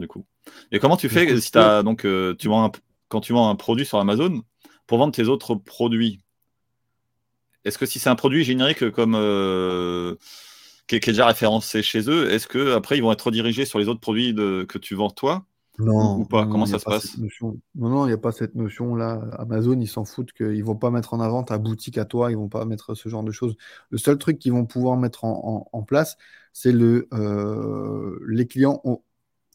du coup. Et comment tu fais si as, donc, tu vends quand tu vends un produit sur Amazon pour vendre tes autres produits? Est-ce que si c'est un produit générique comme qui est, déjà référencé chez eux, est-ce que après ils vont être redirigés sur les autres produits que tu vends toi? Non, ou pas? Comment ça se passe? Non, non, il n'y a pas cette notion-là. Amazon, ils s'en foutent qu'ils ne vont pas mettre en avant ta boutique à toi, ils ne vont pas mettre ce genre de choses. Le seul truc qu'ils vont pouvoir mettre en, place, c'est le euh, les clients ont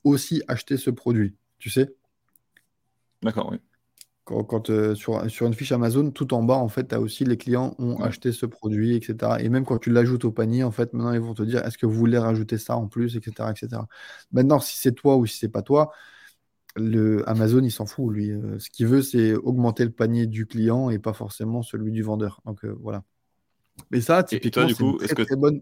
aussi acheté ce produit, tu sais D'accord, oui quand, euh, sur, sur, une fiche Amazon, tout en bas, en fait, tu as aussi les clients ont acheté ce produit, etc. Et même quand tu l'ajoutes au panier, en fait, maintenant, ils vont te dire est-ce que vous voulez rajouter ça en plus, etc. etc. Maintenant, si c'est toi ou si c'est pas toi, le Amazon, il s'en fout, lui. Euh, ce qu'il veut, c'est augmenter le panier du client et pas forcément celui du vendeur. Donc, euh, voilà. Mais ça, typiquement, c'est une très, très bonne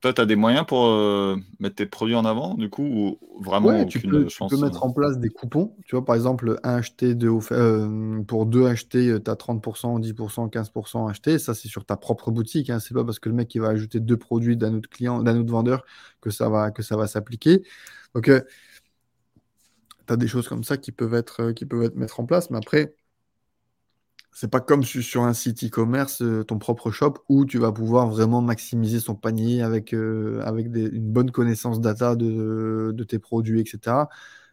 toi, tu as des moyens pour euh, mettre tes produits en avant, du coup, ou vraiment tu peux, chance tu peux mettre en place des coupons. Tu vois, par exemple, un acheté de, euh, pour deux achetés, tu as 30%, 10%, 15% acheté. Ça, c'est sur ta propre boutique. Hein. C'est pas parce que le mec qui va ajouter deux produits d'un autre client, d'un autre vendeur que ça va, que ça va s'appliquer. Donc, euh, tu as des choses comme ça qui peuvent être, qui peuvent être mettre en place. Mais après, c'est pas comme sur un site e-commerce, euh, ton propre shop, où tu vas pouvoir vraiment maximiser son panier avec, euh, une bonne connaissance data de, tes produits, etc.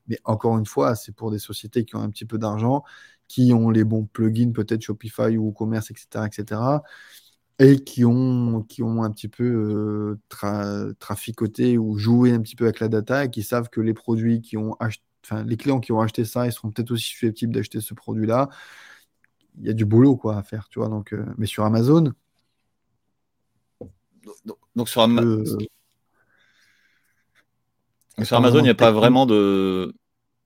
Mais encore une fois, c'est pour des sociétés qui ont un petit peu d'argent, qui ont les bons plugins, peut-être Shopify ou e-commerce, etc., etc., et qui ont, qui ont un petit peu euh, traficoté ou joué un petit peu avec la data et qui savent que les produits qui ont acheté, les clients qui ont acheté ça, ils seront peut-être aussi susceptibles d'acheter ce produit-là il y a du boulot quoi à faire, tu vois. Donc, euh, mais sur Amazon. Donc, sur, euh, sur Amazon, il n'y a pas vraiment de.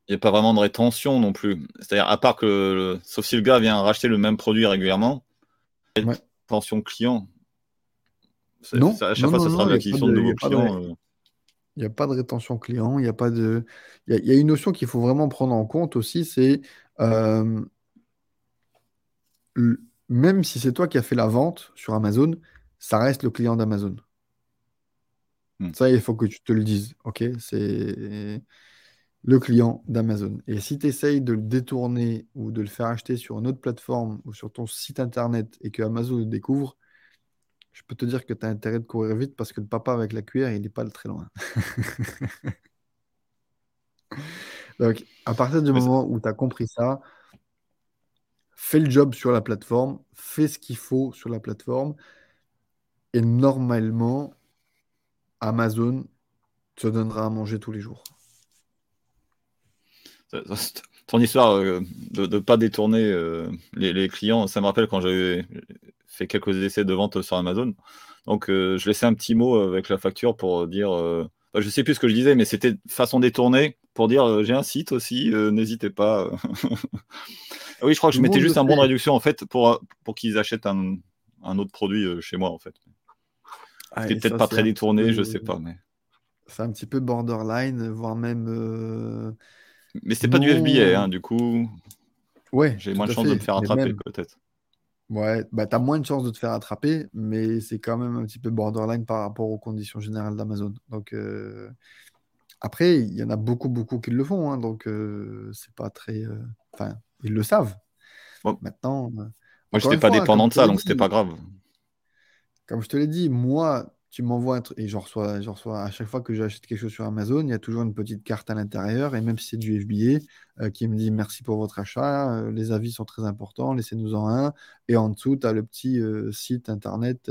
Il n'y a pas vraiment de rétention non plus. C'est-à-dire, à part que, sauf si le gars vient racheter le même produit régulièrement, ouais. rétention client. Non, à chaque fois, ça sera l'acquisition de, de, nouveaux clients. Euh. Il n'y a pas de rétention client, il n'y a pas de. Il y, a, une notion qu'il faut vraiment prendre en compte aussi, c'est même si c'est toi qui as fait la vente sur Amazon, ça reste le client d'Amazon. Hmm. Ça, il faut que tu te le dises. OK? C'est le client d'Amazon. Et si tu essayes de le détourner ou de le faire acheter sur une autre plateforme ou sur ton site internet et que Amazon le découvre, je peux te dire que tu as intérêt de courir vite parce que le papa avec la cuillère, il n'est pas très loin. Donc, à partir du moment où tu as compris ça, fais le job sur la plateforme, fais ce qu'il faut sur la plateforme, et normalement, Amazon te donnera à manger tous les jours. Ton histoire euh, de ne pas détourner euh, les, clients, ça me rappelle quand j'avais fait quelques essais de vente sur Amazon. Donc, euh, je laissais un petit mot avec la facture pour dire. Bah, je ne sais plus ce que je disais, mais c'était façon détournée pour dire j'ai un site aussi, n'hésitez pas. oui, je crois que je mettais juste un bon de réduction en fait pour, pour qu'ils achètent un, un, autre produit euh, chez moi en fait. Ah, peut-être pas très détourné, je sais pas. Mais... C'est un petit peu borderline, voire même. Euh... Mais c'est pas du FBA, hein, du coup. Ouais. J'ai moins de chances de me faire attraper peut-être. Ouais, bah t'as moins de chances de te faire attraper, mais c'est quand même un petit peu borderline par rapport aux conditions générales d'Amazon. Donc euh... après, il y en a beaucoup, beaucoup qui le font, hein, donc euh, c'est pas très. Enfin, ils le savent. Maintenant. Euh, moi, je n'étais pas dépendant de ça, donc c'était pas grave. Comme je te l'ai dit, moi, tu m'envoies un truc et je reçois, je reçois à chaque fois que j'achète quelque chose sur Amazon, il y a toujours une petite carte à l'intérieur, et même si c'est du FBA, euh, qui me dit merci pour votre achat, euh, les avis sont très importants, laissez-nous en un. Et en dessous, tu as le petit site internet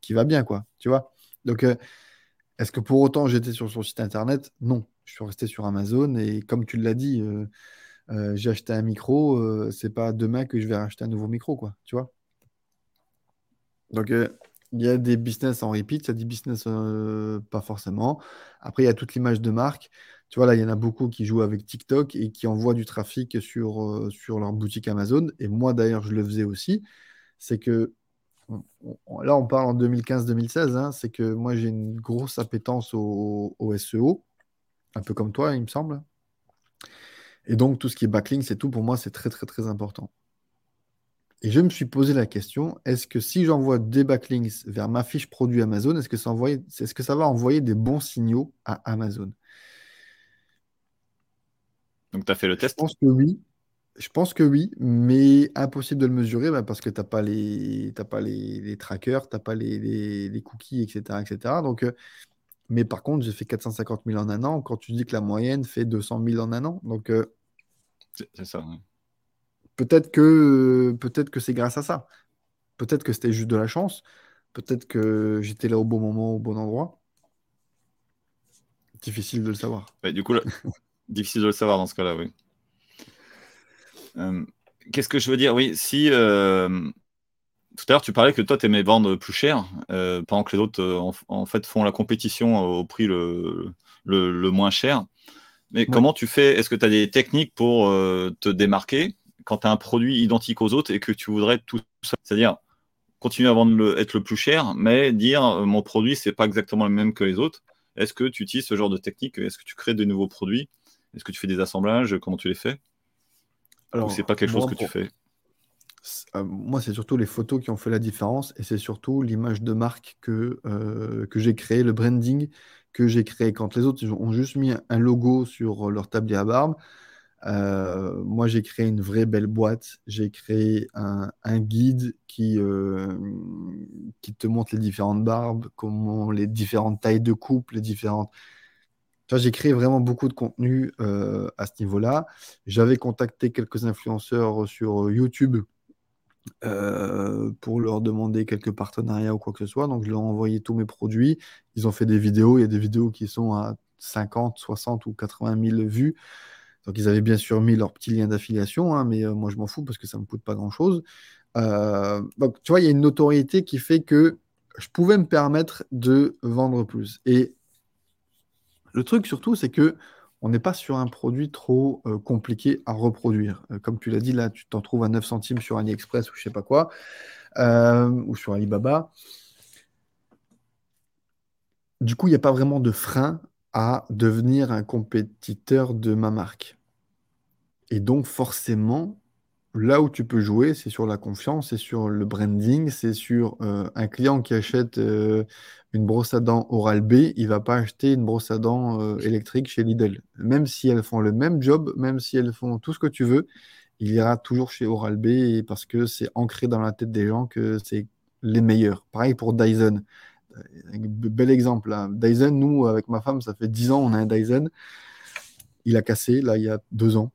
qui va bien, quoi. Tu vois Donc, est-ce que pour autant j'étais sur son site internet? Non. Je suis resté sur Amazon, et comme tu l'as dit, euh, j'ai acheté un micro, euh, c'est pas demain que je vais racheter un nouveau micro, quoi, tu vois. Donc, euh, il y a des business en repeat, il y a des business pas forcément. Après, il y a toute l'image de marque. Tu vois, là, il y en a beaucoup qui jouent avec TikTok et qui envoient du trafic sur, sur leur boutique Amazon. Et moi, d'ailleurs, je le faisais aussi. C'est que, là, on parle en 2015-2016, hein, c'est que moi, j'ai une grosse appétence au SEO, un peu comme toi, il me semble. Et donc, tout ce qui est backlink, c'est tout pour moi, c'est très, très, très important. Et je me suis posé la question, est-ce que si j'envoie des backlinks vers ma fiche produit Amazon, est-ce que ça, est-ce que ça va envoyer des bons signaux à Amazon? Donc, tu as fait le test? Je pense que oui. Je pense que oui, mais impossible de le mesurer bah, parce que tu n'as pas, les, pas les, trackers, tu n'as pas les, cookies, etc. etc. Donc, euh, mais par contre, j'ai fait 450 000 en un an quand tu dis que la moyenne fait 200 000 en un an. Donc, euh, c'est ça. peut-être que, peut-être que c'est grâce à ça. Peut-être que c'était juste de la chance. Peut-être que j'étais là au bon moment, au bon endroit. Difficile de le savoir. du coup, difficile de le savoir dans ce cas-là, oui. Euh, qu'est-ce que je veux dire? Oui, si euh, tout à l'heure tu parlais que toi tu aimais vendre plus cher, euh, pendant que les autres en, fait font la compétition au prix le, le, moins cher. Mais comment tu fais? Est-ce que tu as des techniques pour te démarquer quand tu as un produit identique aux autres et que tu voudrais tout ça C'est-à-dire continuer à vendre le, être le plus cher, mais dire mon produit c'est pas exactement le même que les autres. Est-ce que tu utilises ce genre de technique? Est-ce que tu crées de nouveaux produits? Est-ce que tu fais des assemblages? Comment tu les fais? Alors, c'est pas quelque chose que tu fais? Euh, Moi, c'est surtout les photos qui ont fait la différence et c'est surtout l'image de marque que, euh, que j'ai créé, le branding que j'ai créé. Quand les autres ont juste mis un logo sur leur tablier à barbe, euh, moi, j'ai créé une vraie belle boîte. J'ai créé un, guide qui, qui te montre les différentes barbes, comment les différentes tailles de coupe, les différentes j'ai créé vraiment beaucoup de contenu euh, à ce niveau-là. J'avais contacté quelques influenceurs sur euh, YouTube euh, pour leur demander quelques partenariats ou quoi que ce soit. Donc, je leur ai envoyé tous mes produits. Ils ont fait des vidéos. Il y a des vidéos qui sont à 50, 60 ou 80 000 vues. Donc, ils avaient bien sûr mis leur petit lien d'affiliation, hein, mais moi, je m'en fous parce que ça ne me coûte pas grand-chose. donc, tu vois, il y a une notoriété qui fait que je pouvais me permettre de vendre plus. Et le truc surtout, c'est que on n'est pas sur un produit trop euh, compliqué à reproduire. Euh, comme tu l'as dit, là, tu t'en trouves à 9 centimes sur AliExpress ou je sais pas quoi, euh, ou sur Alibaba. Du coup, il n'y a pas vraiment de frein à devenir un compétiteur de ma marque. Et donc, forcément, là où tu peux jouer, c'est sur la confiance, c'est sur le branding, c'est sur un client qui achète une brosse à dents Oral-B, il va pas acheter une brosse à dents euh, électrique chez Lidl. Même si elles font le même job, même si elles font tout ce que tu veux, il ira toujours chez Oral-B parce que c'est ancré dans la tête des gens que c'est les meilleurs. Pareil pour Dyson. Euh, bel exemple. Hein. Dyson, nous, avec ma femme, ça fait 10 ans, on a un Dyson. Il a cassé, là, il y a deux ans.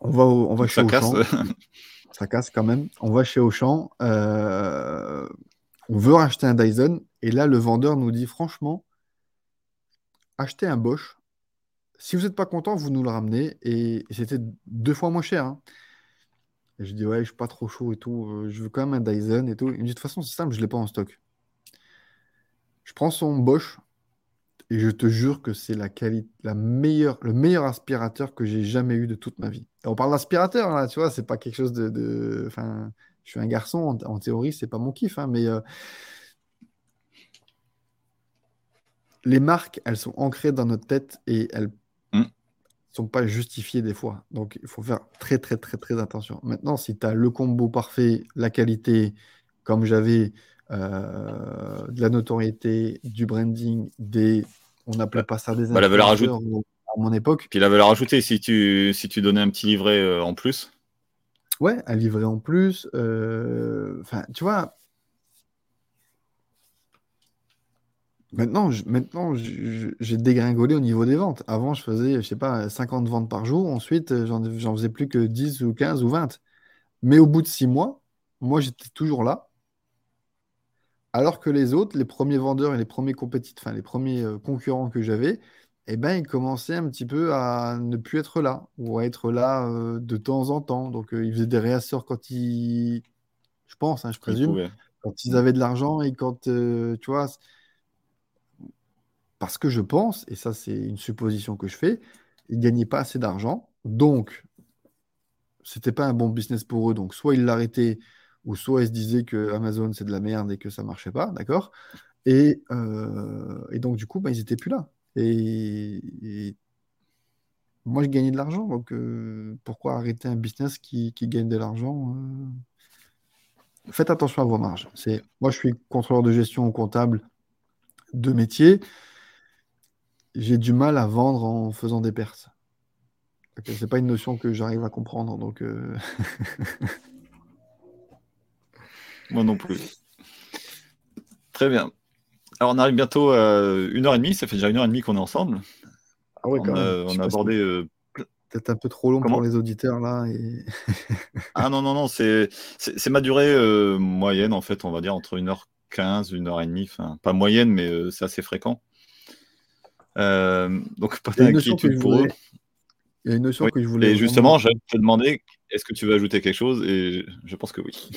On va, on va chez Auchan. ça casse quand même. On va chez Auchan. Euh, on veut racheter un Dyson. Et là, le vendeur nous dit franchement, achetez un Bosch. Si vous n'êtes pas content, vous nous le ramenez. Et, c'était deux fois moins cher. Hein. Et je dis, ouais, je suis pas trop chaud et tout. Euh, je veux quand même un Dyson et tout. Il me dit, de toute façon, c'est simple, je ne l'ai pas en stock. Je prends son Bosch et je te jure que c'est la qualité, la meilleure, le meilleur aspirateur que j'ai jamais eu de toute ma vie. on parle d'aspirateur, là, tu vois, c'est pas quelque chose de. Enfin, je suis un garçon, en, théorie, c'est pas mon kiff, hein, mais. Euh, les marques, elles sont ancrées dans notre tête et elles ne mm. sont pas justifiées des fois. Donc, il faut faire très, très, très, très attention. Maintenant, si tu as le combo parfait, la qualité, comme j'avais, euh, de la notoriété, du branding, des. On n'appelait pas ça des bah, la valeur ajoutée. à mon époque. Puis la valeur ajoutée, si tu, si tu donnais un petit livret euh, en plus. Ouais, un livret en plus. Euh, enfin, tu vois, Maintenant, maintenant j'ai dégringolé au niveau des ventes. Avant, je faisais, je sais pas, 50 ventes par jour. Ensuite, euh, j'en j'en faisais plus que 10 ou 15 ou 20. Mais au bout de 6 mois, moi, j'étais toujours là. Alors que les autres, les premiers vendeurs et les premiers compétiteurs, enfin, les premiers euh, concurrents que j'avais, eh ben, ils commençaient un petit peu à ne plus être là ou à être là euh, de temps en temps. Donc, ils faisaient des réassorts quand ils, je pense, hein, je présume, quand ils avaient de l'argent et quand, tu vois, parce que je pense, et ça c'est une supposition que je fais, ils ne gagnaient pas assez d'argent. Donc, c'était pas un bon business pour eux. Donc, soit ils l'arrêtaient, ou soit ils se disaient que Amazon c'est de la merde et que ça marchait pas, d'accord? Et, euh, et, donc, du coup, bah, ils n'étaient plus là. Et, moi, je gagnais de l'argent. Donc, euh, pourquoi arrêter un business qui, gagne de l'argent euh? Faites attention à vos marges. Moi, je suis contrôleur de gestion ou comptable de métier. J'ai du mal à vendre en faisant des pertes. Ce c'est pas une notion que j'arrive à comprendre. Donc, Moi non plus. Très bien. Alors, on arrive bientôt à une heure et demie. Ça fait déjà une heure et demie qu'on est ensemble. Ah ouais, quand on, même. A, on a abordé. Euh, peut-être un peu trop long pour les auditeurs là. Et... ah non, non, non, c'est ma durée euh, moyenne en fait, on va dire entre 1h15, 1h30, enfin pas moyenne, mais euh, c'est assez fréquent. donc pas d'inquiétude pour eux. Il y a une notion que je voulais. Et justement, je te demander, est-ce que tu veux ajouter quelque chose? Et je pense que oui.